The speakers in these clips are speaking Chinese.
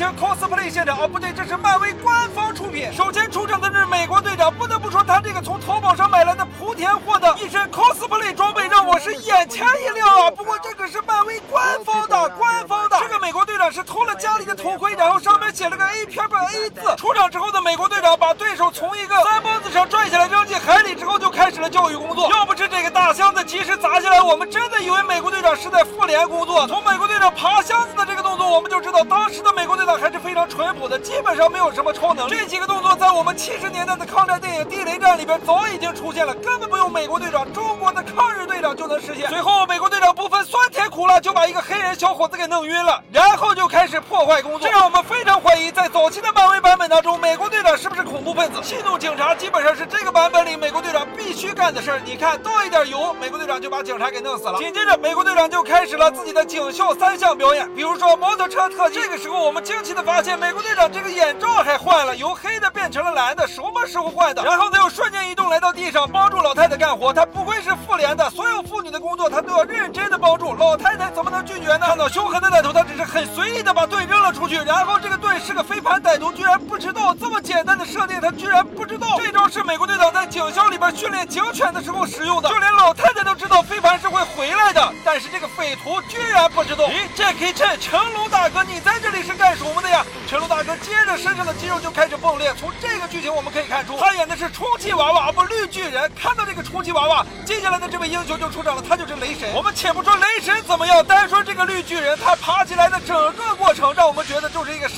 情 cosplay 现场。哦，不对，这是漫威官方出品。首先出场的是美国队长，不得不说他这个从淘宝上买来的莆田货的一身 cosplay 装备让我是眼前一亮啊！不过这可是漫威官方的，官方的。这个美国队长是偷了家里的头盔，然后上面写了个 A 片本 A 字。出场之后的美国队长把对手从一个三蹦子上拽下来扔进海里之后，就开始了教育工作。要不是这个大箱子及时砸下来，我们真的以为美国队长是在复联工作。从美国队长爬箱子的作，我们就知道当时的美国队长还是非常淳朴的，基本上没有什么超能力。这几个动作在我们七十年代的抗战电影《地雷战》里边早已经出现了，根本不用美国队长，中国的抗日队长就能实现。随后，美国队长不分酸甜苦辣，就把一个黑人小伙子给弄晕了，然后就开始破坏工作。这让我们非常，早期的漫威版本当中，美国队长是不是恐怖分子？气怒警察基本上是这个版本里美国队长必须干的事儿。你看，倒一点油，美国队长就把警察给弄死了。紧接着，美国队长就开始了自己的警校三项表演，比如说摩托车特技。这个时候，我们惊奇的发现，美国队长这个眼罩还换了，由黑的变成了蓝的，什么时候换的？然后他又瞬间移动来到地上，帮助老太太干活。他不愧是妇联的，所有妇女的工作他都要认真的帮助。老太太怎么能拒绝呢？看到凶狠的歹徒，他只是很随意的把盾扔了出去，然后这个是个飞盘，歹徒居然不知道这么简单的设定，他居然不知道。这招是美国队长在警校里边训练警犬的时候使用的，就连老太太都知道飞盘是会回来的，但是这个匪徒居然不知道。咦，Jackie Chan，成龙大哥，你在这里是干什么的呀？成龙大哥接着身上的肌肉就开始爆裂。从这个剧情我们可以看出，他演的是充气娃娃，不绿巨人。看到这个充气娃娃，接下来的这位英雄就出场了，他就是雷神。我们且不说雷神怎么样，单说这个绿巨人，他爬起来的整个过程，让我们觉得就是一个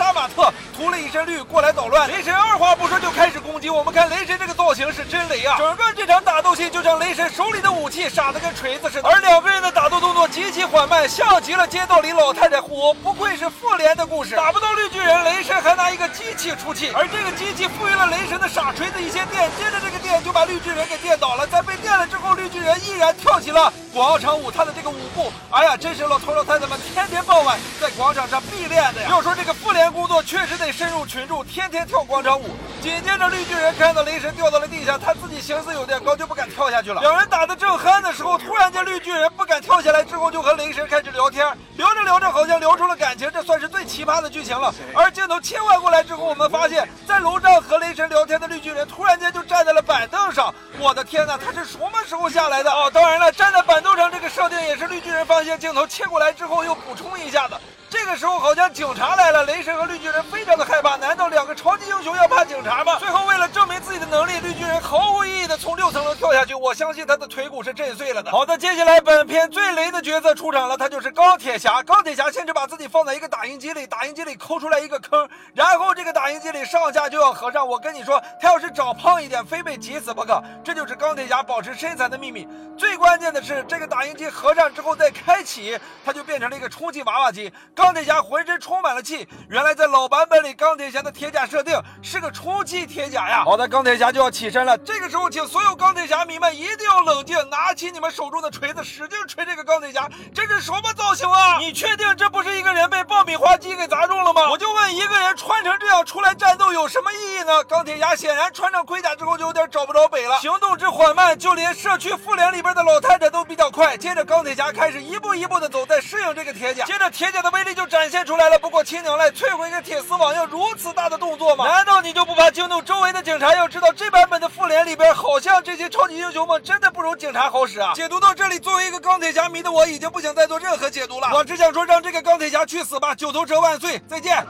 乱。雷神二话不说就开始攻击，我们看雷神这个造型是真雷啊！整个这场打斗戏就像雷神手里的武器傻的跟锤子似的，而两个人的打斗动作极其缓慢，像极了街道里老太太互殴。不愧是复联的故事，打不到绿巨人，雷神还拿一个机器出气，而这个机器赋予了雷神的傻锤子一些电，接着这个电就把绿巨人给电倒了。在被电了之后，绿巨人依然跳起了广场舞，他的这个舞步，哎呀，真是老头老太太们天天傍晚在广场上必练的呀。要说这个妇联工作确实得深入群众，天天跳广场舞。紧接着，绿巨人看到雷神掉到了地下，他自己形似有点高，就不敢跳下去了。两人打得正酣的时候，突然间绿巨人不敢跳下来，之后就和雷神开始聊天，聊着聊着好像聊出了感情，这算是最奇葩的剧情了。而镜头切换过来之后，我们发现，在楼上和雷神聊天的绿巨人突然间就站在了板凳上。我的天哪，他是什么时候下来的？哦，当然了，站在板凳上这个设定也是绿巨人发现镜头切过来之后又补充一下的。这个时候好像警察来了，雷神和绿巨人非常的害怕。难道两个超级英雄要怕警察吗？最后为了证明自己的能力，绿巨人毫无意义的从六层楼跳下去。我相信他的腿骨是震碎了的。好的，接下来本片最雷的角色出场了，他就是钢铁侠。钢铁侠甚至把自己放在一个打印机里，打印机里抠出来一个坑，然后这个打印机里上下就要合上。我跟你说，他要是长胖一点，非被挤死不可。这就是钢铁侠保持身材的秘密。最关键的是，这个打印机合上之后再开启，它就变成了一个充气娃娃机。钢铁侠浑身充满了气。原来在老版本里，钢铁侠的铁甲设定是个充气铁甲呀。好的，钢铁侠就要起身了。这个时候，请所有钢铁侠迷们一定要冷静，拿起你们手中的锤子，使劲锤这个钢铁侠。这是什么造型啊？你确定这不是一个人被爆米花机给砸中了吗？我就问，一个人穿成这样出来战斗有什么意义呢？钢铁侠显然穿上盔甲之后就有点找不着北了，行动之缓慢，就连社区妇联里边的老太太都比较快。接着，钢铁侠开始一步一步的走，在适应这个铁甲。接着，铁甲的威力就展现出来了。不过，青娘来摧毁一个铁丝网要如此大的动作吗？难道你就不怕惊动周围的警察？要知道，这版本的妇联里边，好像这些超级英雄们真的不如警察好使啊！解读到这里，作为一个钢铁侠迷的我，已经不想再做任何解读了。我只想说，让这个钢铁侠去死吧！九头蛇万岁！再见。